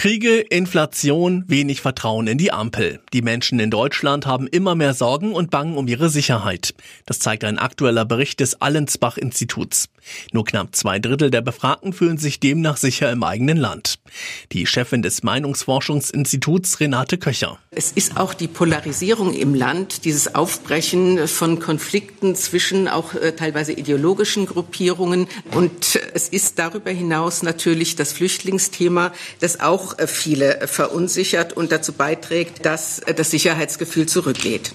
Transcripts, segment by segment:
Kriege, Inflation, wenig Vertrauen in die Ampel. Die Menschen in Deutschland haben immer mehr Sorgen und bangen um ihre Sicherheit. Das zeigt ein aktueller Bericht des Allensbach-Instituts. Nur knapp zwei Drittel der Befragten fühlen sich demnach sicher im eigenen Land. Die Chefin des Meinungsforschungsinstituts Renate Köcher. Es ist auch die Polarisierung im Land, dieses Aufbrechen von Konflikten zwischen auch äh, teilweise ideologischen Gruppierungen. Und es ist darüber hinaus natürlich das Flüchtlingsthema, das auch äh, viele verunsichert und dazu beiträgt, dass äh, das Sicherheitsgefühl zurückgeht.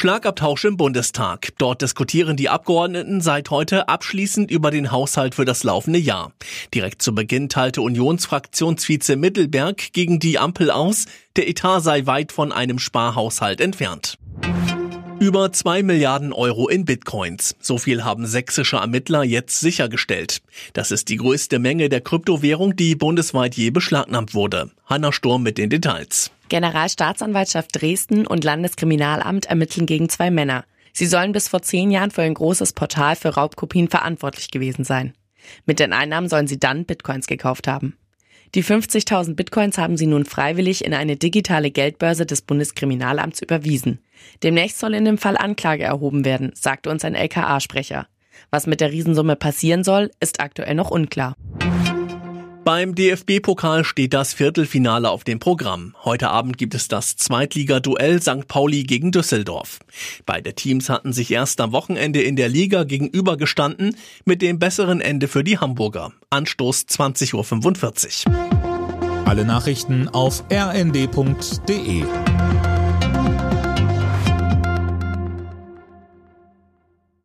Schlagabtausch im Bundestag. Dort diskutieren die Abgeordneten seit heute abschließend über den Haushalt für das laufende Jahr. Direkt zu Beginn teilte Unionsfraktionsvize Mittelberg gegen die Ampel aus, der Etat sei weit von einem Sparhaushalt entfernt. Über zwei Milliarden Euro in Bitcoins. So viel haben sächsische Ermittler jetzt sichergestellt. Das ist die größte Menge der Kryptowährung, die bundesweit je beschlagnahmt wurde. Hanna Sturm mit den Details. Generalstaatsanwaltschaft Dresden und Landeskriminalamt ermitteln gegen zwei Männer. Sie sollen bis vor zehn Jahren für ein großes Portal für Raubkopien verantwortlich gewesen sein. Mit den Einnahmen sollen sie dann Bitcoins gekauft haben. Die 50.000 Bitcoins haben sie nun freiwillig in eine digitale Geldbörse des Bundeskriminalamts überwiesen. Demnächst soll in dem Fall Anklage erhoben werden, sagte uns ein LKA-Sprecher. Was mit der Riesensumme passieren soll, ist aktuell noch unklar. Beim DFB-Pokal steht das Viertelfinale auf dem Programm. Heute Abend gibt es das Zweitliga-Duell St. Pauli gegen Düsseldorf. Beide Teams hatten sich erst am Wochenende in der Liga gegenübergestanden, mit dem besseren Ende für die Hamburger. Anstoß 20.45 Uhr. Alle Nachrichten auf rnd.de